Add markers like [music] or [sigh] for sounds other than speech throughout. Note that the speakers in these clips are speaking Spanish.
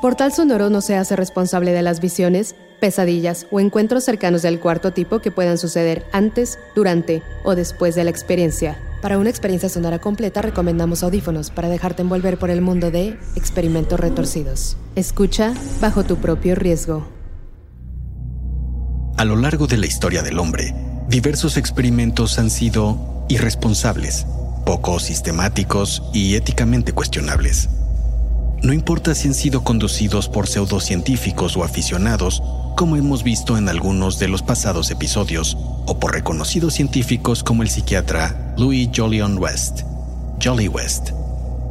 Portal Sonoro no se hace responsable de las visiones, pesadillas o encuentros cercanos del cuarto tipo que puedan suceder antes, durante o después de la experiencia. Para una experiencia sonora completa recomendamos audífonos para dejarte envolver por el mundo de experimentos retorcidos. Escucha bajo tu propio riesgo. A lo largo de la historia del hombre, diversos experimentos han sido irresponsables, poco sistemáticos y éticamente cuestionables. No importa si han sido conducidos por pseudocientíficos o aficionados, como hemos visto en algunos de los pasados episodios, o por reconocidos científicos como el psiquiatra Louis Jolion West, Jolly West,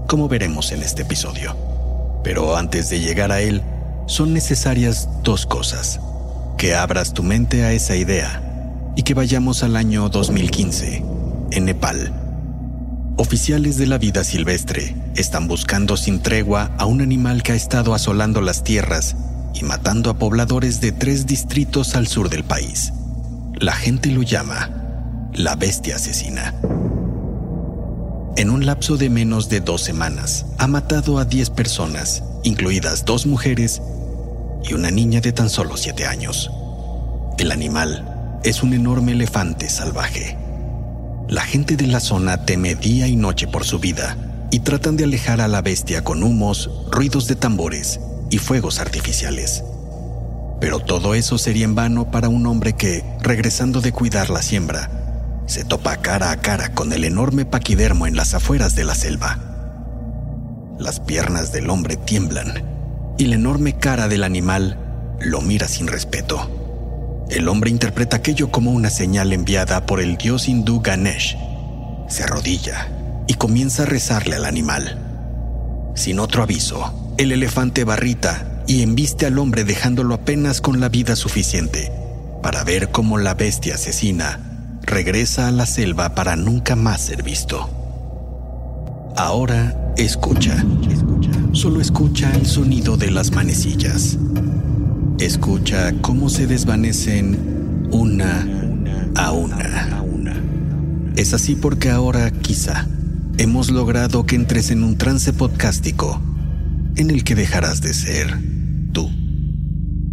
como veremos en este episodio. Pero antes de llegar a él, son necesarias dos cosas. Que abras tu mente a esa idea y que vayamos al año 2015, en Nepal Oficiales de la vida silvestre están buscando sin tregua a un animal que ha estado asolando las tierras y matando a pobladores de tres distritos al sur del país. La gente lo llama la bestia asesina. En un lapso de menos de dos semanas, ha matado a 10 personas, incluidas dos mujeres y una niña de tan solo siete años. El animal es un enorme elefante salvaje la gente de la zona teme día y noche por su vida y tratan de alejar a la bestia con humos, ruidos de tambores y fuegos artificiales. Pero todo eso sería en vano para un hombre que, regresando de cuidar la siembra, se topa cara a cara con el enorme paquidermo en las afueras de la selva. Las piernas del hombre tiemblan y la enorme cara del animal lo mira sin respeto. El hombre interpreta aquello como una señal enviada por el dios hindú Ganesh. Se arrodilla y comienza a rezarle al animal. Sin otro aviso, el elefante barrita y embiste al hombre dejándolo apenas con la vida suficiente para ver cómo la bestia asesina regresa a la selva para nunca más ser visto. Ahora escucha, solo escucha el sonido de las manecillas. Escucha cómo se desvanecen una a una. Es así porque ahora, quizá, hemos logrado que entres en un trance podcástico en el que dejarás de ser tú.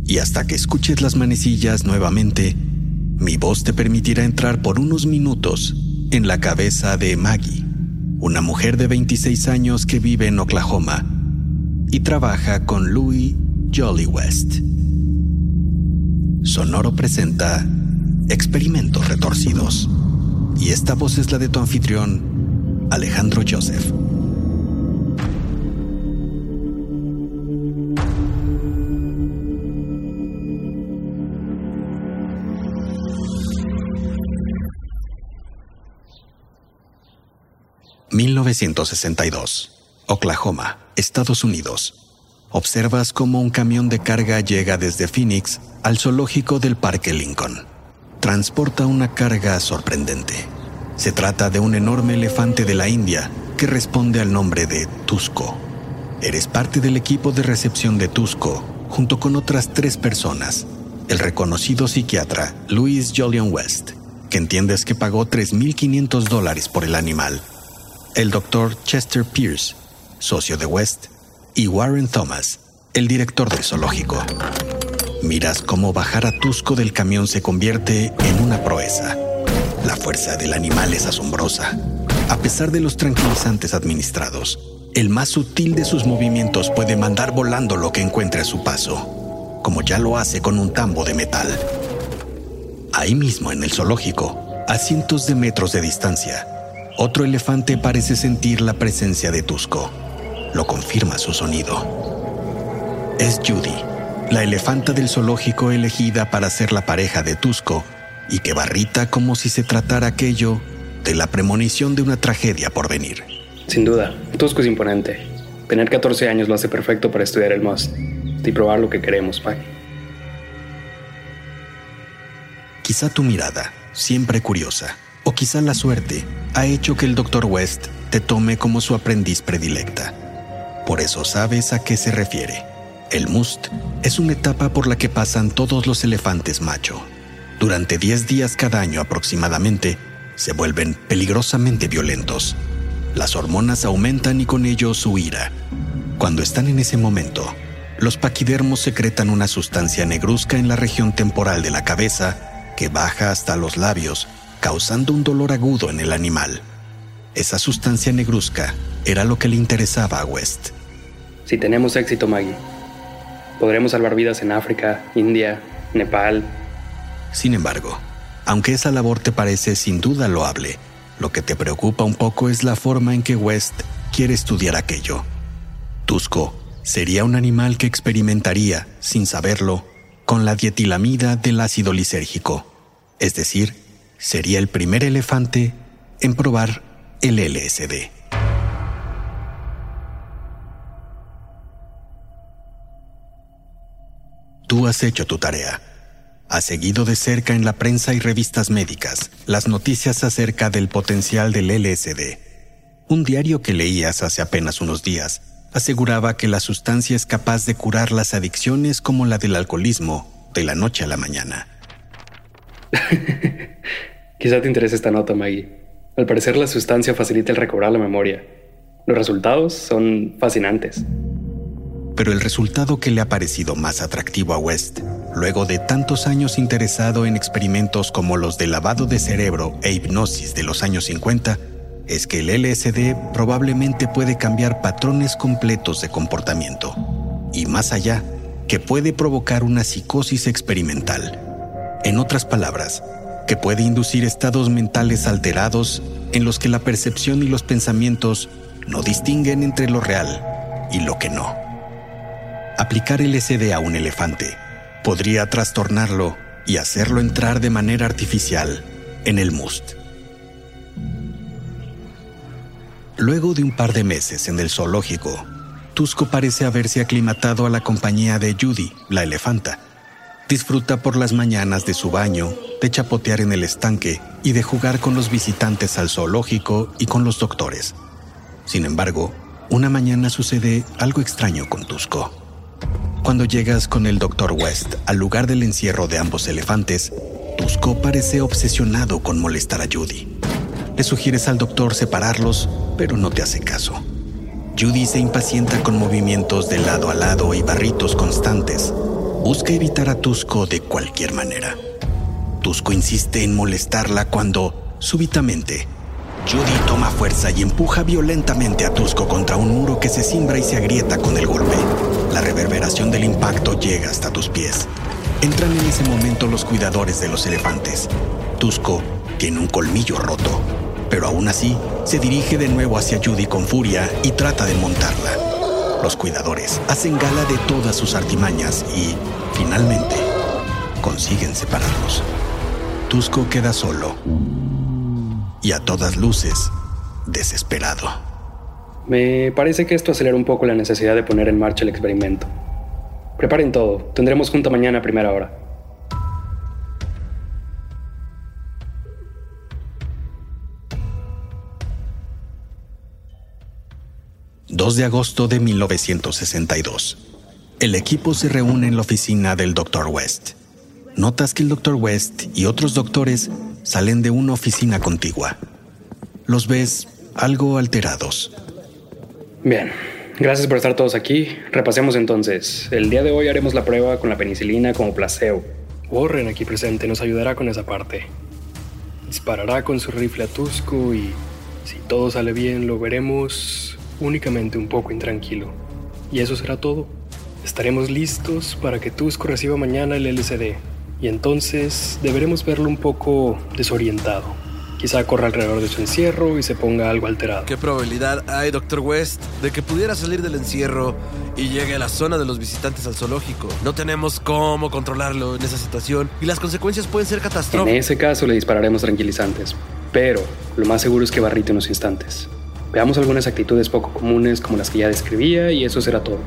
Y hasta que escuches las manecillas nuevamente, mi voz te permitirá entrar por unos minutos en la cabeza de Maggie, una mujer de 26 años que vive en Oklahoma y trabaja con Louis Jolly West. Sonoro presenta Experimentos Retorcidos. Y esta voz es la de tu anfitrión, Alejandro Joseph. ...1962... Oklahoma, Estados Unidos observas cómo un camión de carga llega desde Phoenix al zoológico del Parque Lincoln. Transporta una carga sorprendente. Se trata de un enorme elefante de la India que responde al nombre de Tusco. Eres parte del equipo de recepción de Tusco junto con otras tres personas. El reconocido psiquiatra Louis Jolion West, que entiendes que pagó 3.500 dólares por el animal. El doctor Chester Pierce, socio de West, y Warren Thomas, el director del zoológico. Miras cómo bajar a Tusco del camión se convierte en una proeza. La fuerza del animal es asombrosa. A pesar de los tranquilizantes administrados, el más sutil de sus movimientos puede mandar volando lo que encuentre a su paso, como ya lo hace con un tambo de metal. Ahí mismo en el zoológico, a cientos de metros de distancia, otro elefante parece sentir la presencia de Tusco lo confirma su sonido. Es Judy, la elefanta del zoológico elegida para ser la pareja de Tusco y que barrita como si se tratara aquello de la premonición de una tragedia por venir. Sin duda, Tusco es imponente. Tener 14 años lo hace perfecto para estudiar el Must y probar lo que queremos, Pai. Quizá tu mirada, siempre curiosa, o quizá la suerte, ha hecho que el Dr. West te tome como su aprendiz predilecta. Por eso sabes a qué se refiere. El must es una etapa por la que pasan todos los elefantes macho. Durante 10 días cada año aproximadamente, se vuelven peligrosamente violentos. Las hormonas aumentan y con ello su ira. Cuando están en ese momento, los paquidermos secretan una sustancia negruzca en la región temporal de la cabeza que baja hasta los labios, causando un dolor agudo en el animal. Esa sustancia negruzca era lo que le interesaba a West. Si tenemos éxito, Maggie, podremos salvar vidas en África, India, Nepal. Sin embargo, aunque esa labor te parece sin duda loable, lo que te preocupa un poco es la forma en que West quiere estudiar aquello. Tusco sería un animal que experimentaría, sin saberlo, con la dietilamida del ácido lisérgico, es decir, sería el primer elefante en probar el LSD. Tú has hecho tu tarea. Has seguido de cerca en la prensa y revistas médicas las noticias acerca del potencial del LSD. Un diario que leías hace apenas unos días aseguraba que la sustancia es capaz de curar las adicciones como la del alcoholismo de la noche a la mañana. [laughs] Quizá te interese esta nota, Maggie. Al parecer la sustancia facilita el recobrar la memoria. Los resultados son fascinantes. Pero el resultado que le ha parecido más atractivo a West, luego de tantos años interesado en experimentos como los de lavado de cerebro e hipnosis de los años 50, es que el LSD probablemente puede cambiar patrones completos de comportamiento. Y más allá, que puede provocar una psicosis experimental. En otras palabras, que puede inducir estados mentales alterados en los que la percepción y los pensamientos no distinguen entre lo real y lo que no. Aplicar el SD a un elefante podría trastornarlo y hacerlo entrar de manera artificial en el must. Luego de un par de meses en el zoológico, Tusco parece haberse aclimatado a la compañía de Judy, la elefanta. Disfruta por las mañanas de su baño, de chapotear en el estanque y de jugar con los visitantes al zoológico y con los doctores. Sin embargo, una mañana sucede algo extraño con Tusco. Cuando llegas con el Dr. West al lugar del encierro de ambos elefantes, Tusco parece obsesionado con molestar a Judy. Le sugieres al doctor separarlos, pero no te hace caso. Judy se impacienta con movimientos de lado a lado y barritos constantes. Busca evitar a Tusco de cualquier manera. Tusco insiste en molestarla cuando, súbitamente, Judy toma fuerza y empuja violentamente a Tusco contra un muro que se cimbra y se agrieta con el golpe. La reverberación del impacto llega hasta tus pies. Entran en ese momento los cuidadores de los elefantes. Tusco tiene un colmillo roto pero aún así se dirige de nuevo hacia Judy con furia y trata de montarla. Los cuidadores hacen gala de todas sus artimañas y, finalmente, consiguen separarlos. Tusco queda solo y a todas luces desesperado. Me parece que esto acelera un poco la necesidad de poner en marcha el experimento. Preparen todo, tendremos junta mañana a primera hora. 2 de agosto de 1962. El equipo se reúne en la oficina del Dr. West. Notas que el Dr. West y otros doctores salen de una oficina contigua. Los ves algo alterados. Bien, gracias por estar todos aquí. Repasemos entonces. El día de hoy haremos la prueba con la penicilina como placebo. Warren aquí presente nos ayudará con esa parte. Disparará con su rifle a Tusco y si todo sale bien lo veremos únicamente un poco intranquilo. Y eso será todo. Estaremos listos para que Tusco reciba mañana el LCD, y entonces deberemos verlo un poco desorientado. Quizá corra alrededor de su encierro y se ponga algo alterado. ¿Qué probabilidad hay, Dr. West, de que pudiera salir del encierro y llegue a la zona de los visitantes al zoológico? No tenemos cómo controlarlo en esa situación y las consecuencias pueden ser catastróficas. En ese caso le dispararemos tranquilizantes, pero lo más seguro es que barrite unos instantes. Veamos algunas actitudes poco comunes como las que ya describía y eso será todo.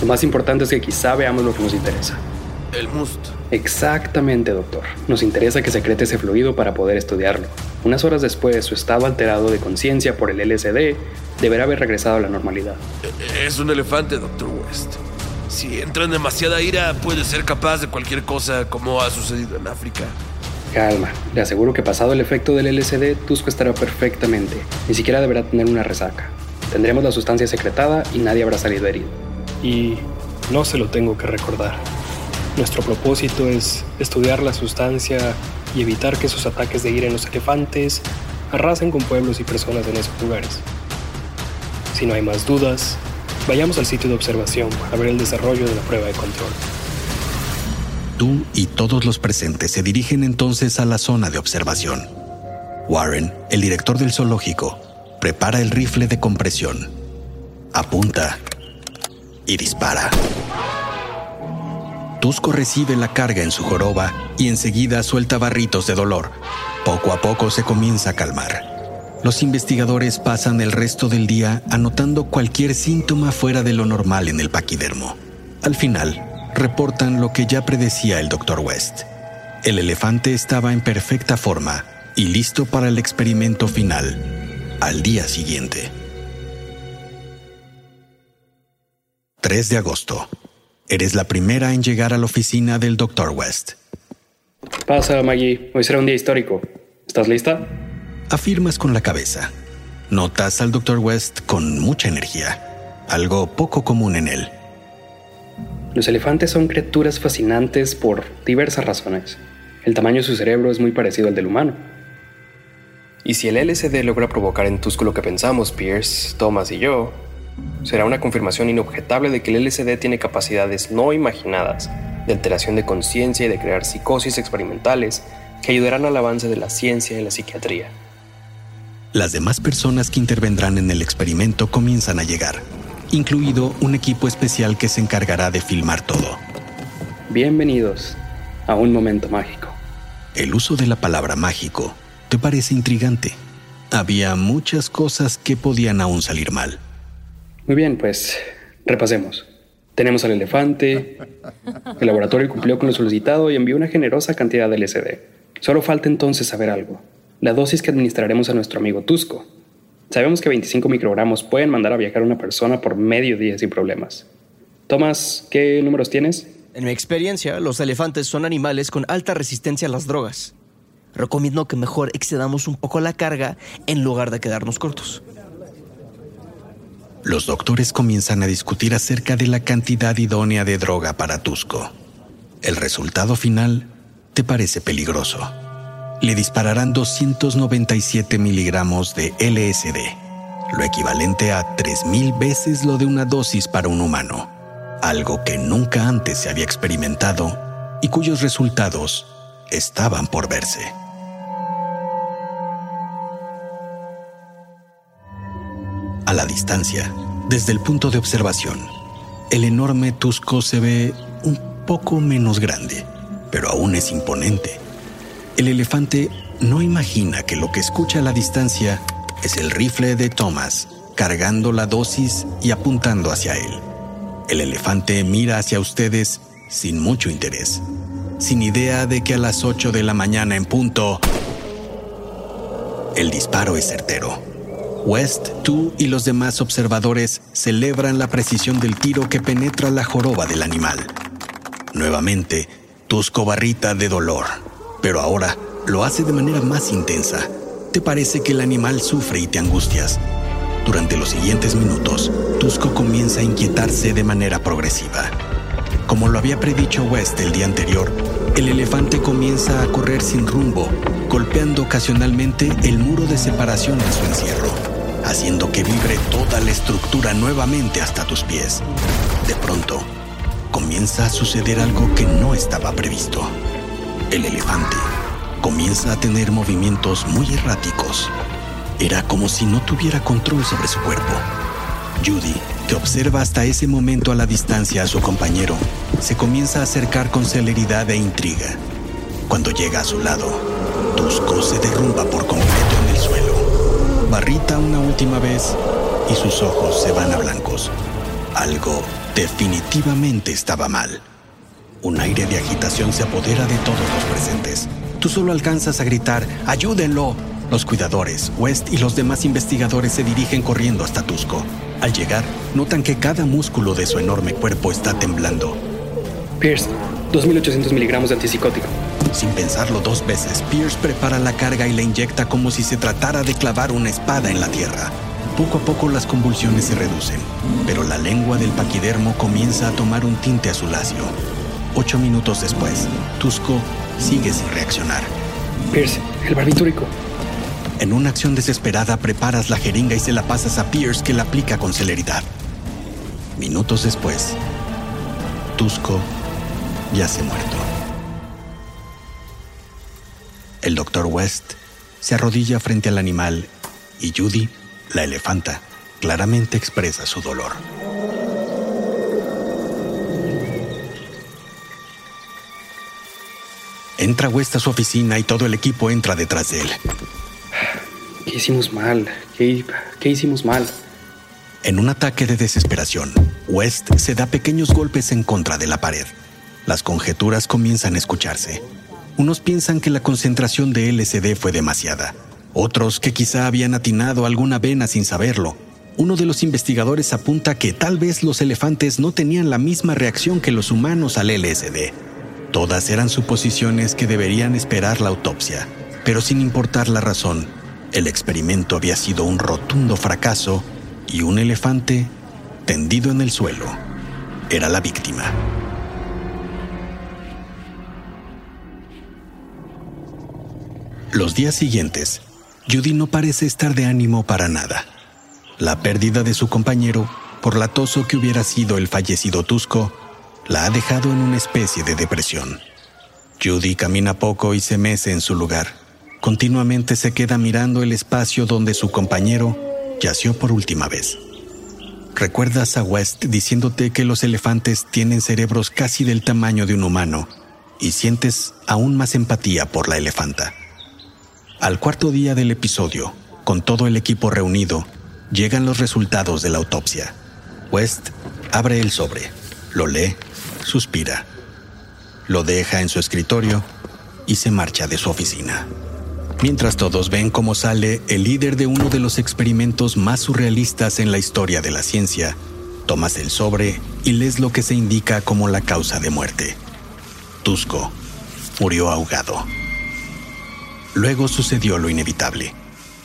Lo más importante es que quizá veamos lo que nos interesa. El must. Exactamente, doctor. Nos interesa que secrete ese fluido para poder estudiarlo. Unas horas después, su estado alterado de conciencia por el LSD deberá haber regresado a la normalidad. Es un elefante, Dr. West. Si entra en demasiada ira, puede ser capaz de cualquier cosa como ha sucedido en África. Calma, le aseguro que pasado el efecto del LSD, Tusco estará perfectamente. Ni siquiera deberá tener una resaca. Tendremos la sustancia secretada y nadie habrá salido herido. Y no se lo tengo que recordar. Nuestro propósito es estudiar la sustancia y evitar que esos ataques de ira en los elefantes arrasen con pueblos y personas en esos lugares. Si no hay más dudas, vayamos al sitio de observación para ver el desarrollo de la prueba de control. Tú y todos los presentes se dirigen entonces a la zona de observación. Warren, el director del zoológico, prepara el rifle de compresión, apunta y dispara. Tusco recibe la carga en su joroba y enseguida suelta barritos de dolor. Poco a poco se comienza a calmar. Los investigadores pasan el resto del día anotando cualquier síntoma fuera de lo normal en el paquidermo. Al final, reportan lo que ya predecía el Dr. West. El elefante estaba en perfecta forma y listo para el experimento final al día siguiente. 3 de agosto. Eres la primera en llegar a la oficina del Dr. West. Pasa, Maggie. Hoy será un día histórico. ¿Estás lista? Afirmas con la cabeza. Notas al Dr. West con mucha energía, algo poco común en él. Los elefantes son criaturas fascinantes por diversas razones. El tamaño de su cerebro es muy parecido al del humano. Y si el LSD logra provocar en Tusco lo que pensamos, Pierce, Thomas y yo, será una confirmación inobjetable de que el LSD tiene capacidades no imaginadas de alteración de conciencia y de crear psicosis experimentales que ayudarán al avance de la ciencia y la psiquiatría. Las demás personas que intervendrán en el experimento comienzan a llegar, incluido un equipo especial que se encargará de filmar todo. Bienvenidos a un momento mágico. El uso de la palabra mágico te parece intrigante. Había muchas cosas que podían aún salir mal. Muy bien, pues repasemos. Tenemos al elefante. [laughs] El laboratorio cumplió con lo solicitado y envió una generosa cantidad de LSD. Solo falta entonces saber algo. La dosis que administraremos a nuestro amigo Tusco. Sabemos que 25 microgramos pueden mandar a viajar a una persona por medio día sin problemas. Tomás, ¿qué números tienes? En mi experiencia, los elefantes son animales con alta resistencia a las drogas. Recomiendo que mejor excedamos un poco la carga en lugar de quedarnos cortos los doctores comienzan a discutir acerca de la cantidad idónea de droga para Tusco. El resultado final te parece peligroso. Le dispararán 297 miligramos de LSD, lo equivalente a 3.000 veces lo de una dosis para un humano, algo que nunca antes se había experimentado y cuyos resultados estaban por verse. A la distancia, desde el punto de observación, el enorme Tusco se ve un poco menos grande, pero aún es imponente. El elefante no imagina que lo que escucha a la distancia es el rifle de Thomas cargando la dosis y apuntando hacia él. El elefante mira hacia ustedes sin mucho interés, sin idea de que a las 8 de la mañana en punto, el disparo es certero. West, tú y los demás observadores celebran la precisión del tiro que penetra la joroba del animal. Nuevamente, Tusco barrita de dolor, pero ahora lo hace de manera más intensa. Te parece que el animal sufre y te angustias. Durante los siguientes minutos, Tusco comienza a inquietarse de manera progresiva. Como lo había predicho West el día anterior, el elefante comienza a correr sin rumbo, golpeando ocasionalmente el muro de separación en su encierro haciendo que vibre toda la estructura nuevamente hasta tus pies. De pronto, comienza a suceder algo que no estaba previsto. El elefante comienza a tener movimientos muy erráticos. Era como si no tuviera control sobre su cuerpo. Judy, que observa hasta ese momento a la distancia a su compañero, se comienza a acercar con celeridad e intriga. Cuando llega a su lado, Tusco se derrumba por completo. Barrita una última vez y sus ojos se van a blancos. Algo definitivamente estaba mal. Un aire de agitación se apodera de todos los presentes. Tú solo alcanzas a gritar, ¡ayúdenlo! Los cuidadores, West y los demás investigadores se dirigen corriendo hasta Tusco. Al llegar, notan que cada músculo de su enorme cuerpo está temblando. Pierce, 2.800 miligramos de antipsicótico. Sin pensarlo dos veces, Pierce prepara la carga y la inyecta como si se tratara de clavar una espada en la tierra. Poco a poco las convulsiones se reducen, pero la lengua del paquidermo comienza a tomar un tinte azuláceo. Ocho minutos después, Tusco sigue sin reaccionar. Pierce, el barbitúrico. En una acción desesperada preparas la jeringa y se la pasas a Pierce que la aplica con celeridad. Minutos después, Tusco yace muerto. El doctor West se arrodilla frente al animal y Judy, la elefanta, claramente expresa su dolor. Entra West a su oficina y todo el equipo entra detrás de él. ¿Qué hicimos mal? ¿Qué, qué hicimos mal? En un ataque de desesperación, West se da pequeños golpes en contra de la pared. Las conjeturas comienzan a escucharse. Unos piensan que la concentración de LSD fue demasiada, otros que quizá habían atinado alguna vena sin saberlo. Uno de los investigadores apunta que tal vez los elefantes no tenían la misma reacción que los humanos al LSD. Todas eran suposiciones que deberían esperar la autopsia, pero sin importar la razón, el experimento había sido un rotundo fracaso y un elefante, tendido en el suelo, era la víctima. Los días siguientes, Judy no parece estar de ánimo para nada. La pérdida de su compañero, por latoso que hubiera sido el fallecido Tusco, la ha dejado en una especie de depresión. Judy camina poco y se mece en su lugar. Continuamente se queda mirando el espacio donde su compañero yació por última vez. Recuerdas a West diciéndote que los elefantes tienen cerebros casi del tamaño de un humano y sientes aún más empatía por la elefanta. Al cuarto día del episodio, con todo el equipo reunido, llegan los resultados de la autopsia. West abre el sobre, lo lee, suspira, lo deja en su escritorio y se marcha de su oficina. Mientras todos ven cómo sale el líder de uno de los experimentos más surrealistas en la historia de la ciencia, tomas el sobre y lees lo que se indica como la causa de muerte. Tusco murió ahogado. Luego sucedió lo inevitable.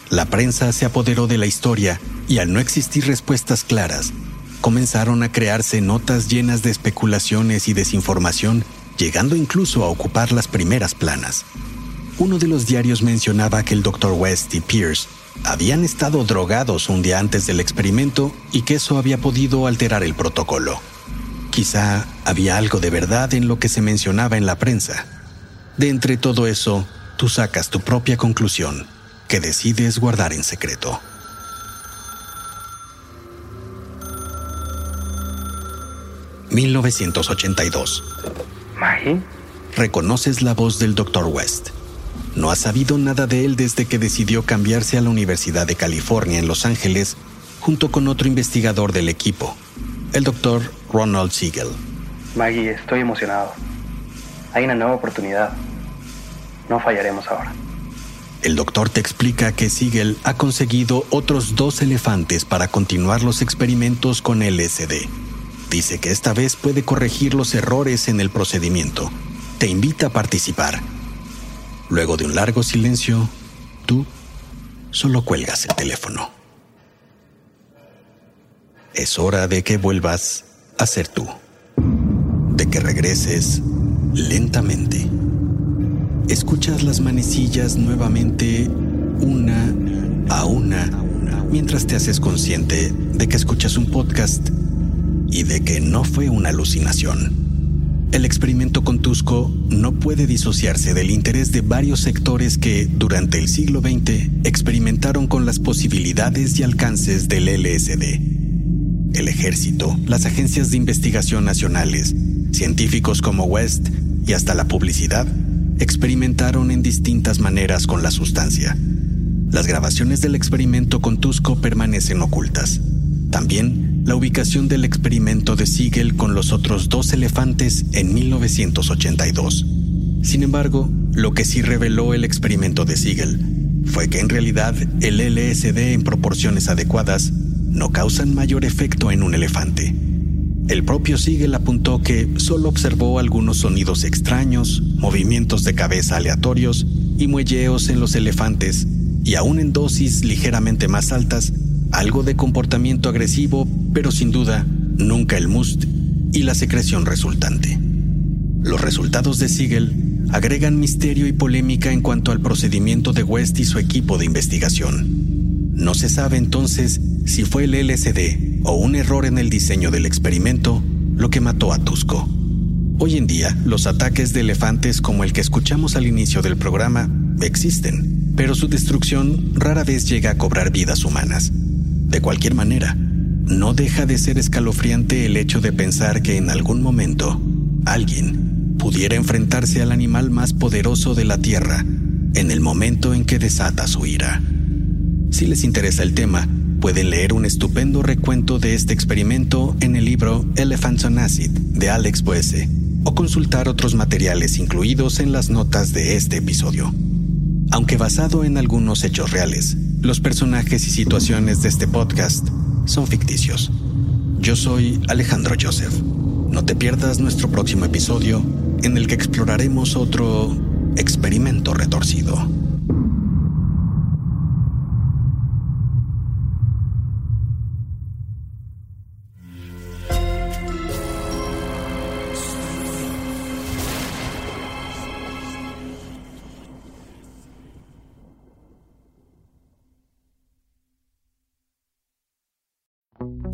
La prensa se apoderó de la historia y al no existir respuestas claras, comenzaron a crearse notas llenas de especulaciones y desinformación, llegando incluso a ocupar las primeras planas. Uno de los diarios mencionaba que el Dr. West y Pierce habían estado drogados un día antes del experimento y que eso había podido alterar el protocolo. Quizá había algo de verdad en lo que se mencionaba en la prensa. De entre todo eso, tú sacas tu propia conclusión, que decides guardar en secreto. ¿1982? ¿Maggie? Reconoces la voz del Dr. West. No has sabido nada de él desde que decidió cambiarse a la Universidad de California en Los Ángeles junto con otro investigador del equipo, el Dr. Ronald Siegel. Maggie, estoy emocionado. Hay una nueva oportunidad. No fallaremos ahora. El doctor te explica que Siegel ha conseguido otros dos elefantes para continuar los experimentos con LSD. Dice que esta vez puede corregir los errores en el procedimiento. Te invita a participar. Luego de un largo silencio, tú solo cuelgas el teléfono. Es hora de que vuelvas a ser tú. De que regreses lentamente. Escuchas las manecillas nuevamente una a una mientras te haces consciente de que escuchas un podcast y de que no fue una alucinación. el experimento con Tusco no puede disociarse del interés de varios sectores que, durante el siglo XX, experimentaron con las posibilidades y alcances del LSD. El ejército, las agencias de investigación nacionales, científicos como West y hasta la publicidad experimentaron en distintas maneras con la sustancia. Las grabaciones del experimento con Tusco permanecen ocultas. También la ubicación del experimento de Siegel con los otros dos elefantes en 1982. Sin embargo, lo que sí reveló el experimento de Siegel fue que en realidad el LSD en proporciones adecuadas no causan mayor efecto en un elefante. El propio Siegel apuntó que solo observó algunos sonidos extraños, movimientos de cabeza aleatorios y muelleos en los elefantes, y aún en dosis ligeramente más altas, algo de comportamiento agresivo, pero sin duda nunca el must y la secreción resultante. Los resultados de Siegel agregan misterio y polémica en cuanto al procedimiento de West y su equipo de investigación. No se sabe entonces si fue el LSD o un error en el diseño del experimento lo que mató a Tusco. Hoy en día, los ataques de elefantes como el que escuchamos al inicio del programa existen, pero su destrucción rara vez llega a cobrar vidas humanas. De cualquier manera, no deja de ser escalofriante el hecho de pensar que en algún momento alguien pudiera enfrentarse al animal más poderoso de la Tierra en el momento en que desata su ira. Si les interesa el tema, Pueden leer un estupendo recuento de este experimento en el libro Elephants on Acid de Alex Boese o consultar otros materiales incluidos en las notas de este episodio. Aunque basado en algunos hechos reales, los personajes y situaciones de este podcast son ficticios. Yo soy Alejandro Joseph. No te pierdas nuestro próximo episodio en el que exploraremos otro experimento retorcido.